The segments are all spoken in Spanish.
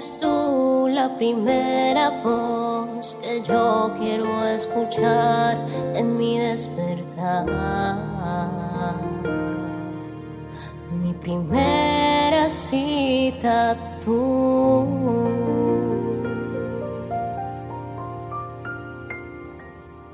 Eres tú la primera voz que yo quiero escuchar en mi despertar. Mi primera cita tú.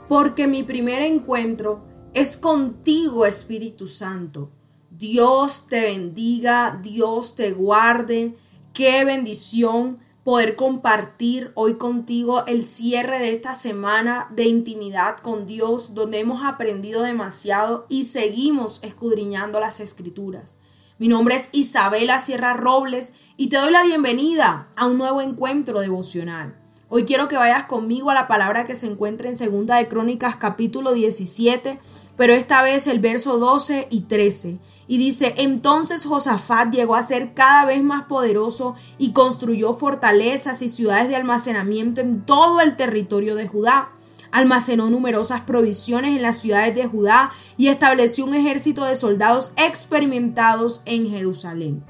Porque mi primer encuentro es contigo, Espíritu Santo. Dios te bendiga, Dios te guarde. Qué bendición poder compartir hoy contigo el cierre de esta semana de intimidad con Dios, donde hemos aprendido demasiado y seguimos escudriñando las escrituras. Mi nombre es Isabela Sierra Robles y te doy la bienvenida a un nuevo encuentro devocional. Hoy quiero que vayas conmigo a la palabra que se encuentra en Segunda de Crónicas capítulo 17 pero esta vez el verso 12 y 13. Y dice, entonces Josafat llegó a ser cada vez más poderoso y construyó fortalezas y ciudades de almacenamiento en todo el territorio de Judá. Almacenó numerosas provisiones en las ciudades de Judá y estableció un ejército de soldados experimentados en Jerusalén.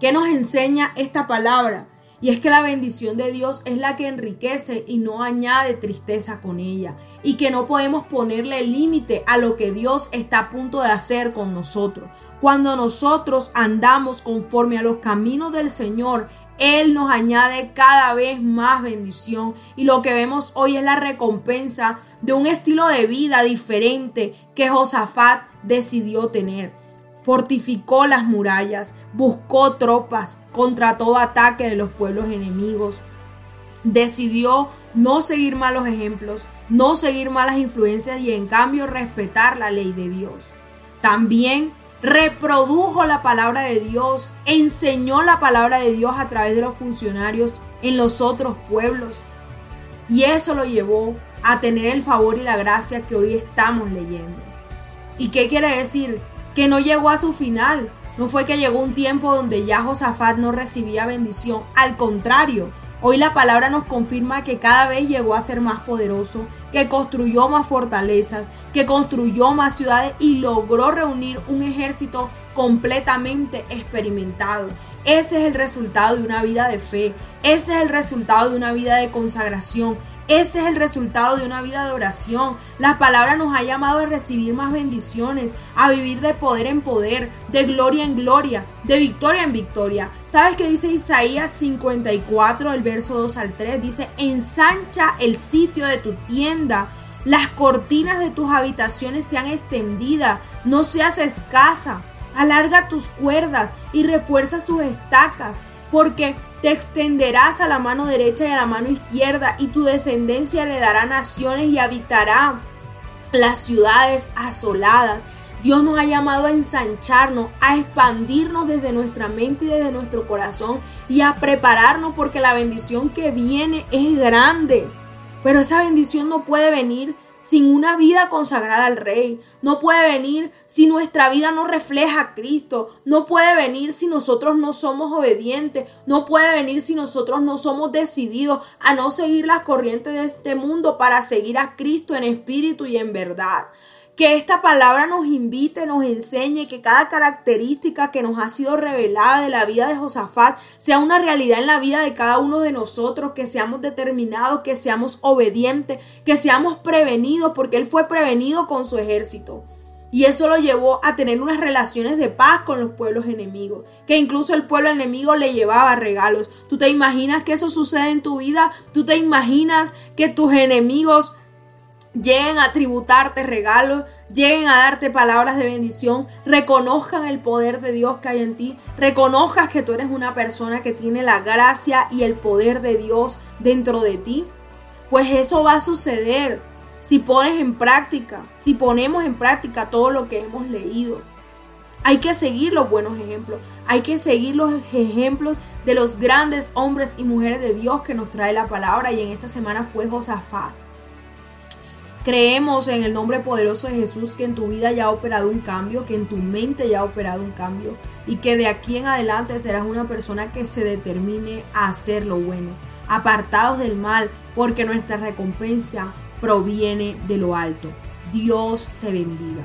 ¿Qué nos enseña esta palabra? Y es que la bendición de Dios es la que enriquece y no añade tristeza con ella. Y que no podemos ponerle límite a lo que Dios está a punto de hacer con nosotros. Cuando nosotros andamos conforme a los caminos del Señor, Él nos añade cada vez más bendición. Y lo que vemos hoy es la recompensa de un estilo de vida diferente que Josafat decidió tener fortificó las murallas, buscó tropas contra todo ataque de los pueblos enemigos, decidió no seguir malos ejemplos, no seguir malas influencias y en cambio respetar la ley de Dios. También reprodujo la palabra de Dios, enseñó la palabra de Dios a través de los funcionarios en los otros pueblos. Y eso lo llevó a tener el favor y la gracia que hoy estamos leyendo. ¿Y qué quiere decir? Que no llegó a su final. No fue que llegó un tiempo donde ya Josafat no recibía bendición. Al contrario, hoy la palabra nos confirma que cada vez llegó a ser más poderoso, que construyó más fortalezas, que construyó más ciudades y logró reunir un ejército completamente experimentado. Ese es el resultado de una vida de fe, ese es el resultado de una vida de consagración, ese es el resultado de una vida de oración. La palabra nos ha llamado a recibir más bendiciones, a vivir de poder en poder, de gloria en gloria, de victoria en victoria. ¿Sabes qué dice Isaías 54, el verso 2 al 3? Dice, ensancha el sitio de tu tienda. Las cortinas de tus habitaciones sean extendidas, no seas escasa. Alarga tus cuerdas y refuerza sus estacas, porque te extenderás a la mano derecha y a la mano izquierda, y tu descendencia heredará naciones y habitará las ciudades asoladas. Dios nos ha llamado a ensancharnos, a expandirnos desde nuestra mente y desde nuestro corazón y a prepararnos porque la bendición que viene es grande. Pero esa bendición no puede venir sin una vida consagrada al Rey. No puede venir si nuestra vida no refleja a Cristo. No puede venir si nosotros no somos obedientes. No puede venir si nosotros no somos decididos a no seguir las corrientes de este mundo para seguir a Cristo en espíritu y en verdad. Que esta palabra nos invite, nos enseñe que cada característica que nos ha sido revelada de la vida de Josafat sea una realidad en la vida de cada uno de nosotros, que seamos determinados, que seamos obedientes, que seamos prevenidos, porque él fue prevenido con su ejército. Y eso lo llevó a tener unas relaciones de paz con los pueblos enemigos, que incluso el pueblo enemigo le llevaba regalos. ¿Tú te imaginas que eso sucede en tu vida? ¿Tú te imaginas que tus enemigos lleguen a tributarte regalos, lleguen a darte palabras de bendición, reconozcan el poder de Dios que hay en ti, reconozcas que tú eres una persona que tiene la gracia y el poder de Dios dentro de ti, pues eso va a suceder si pones en práctica, si ponemos en práctica todo lo que hemos leído. Hay que seguir los buenos ejemplos, hay que seguir los ejemplos de los grandes hombres y mujeres de Dios que nos trae la palabra y en esta semana fue Josafat. Creemos en el nombre poderoso de Jesús que en tu vida ya ha operado un cambio, que en tu mente ya ha operado un cambio y que de aquí en adelante serás una persona que se determine a hacer lo bueno, apartados del mal, porque nuestra recompensa proviene de lo alto. Dios te bendiga.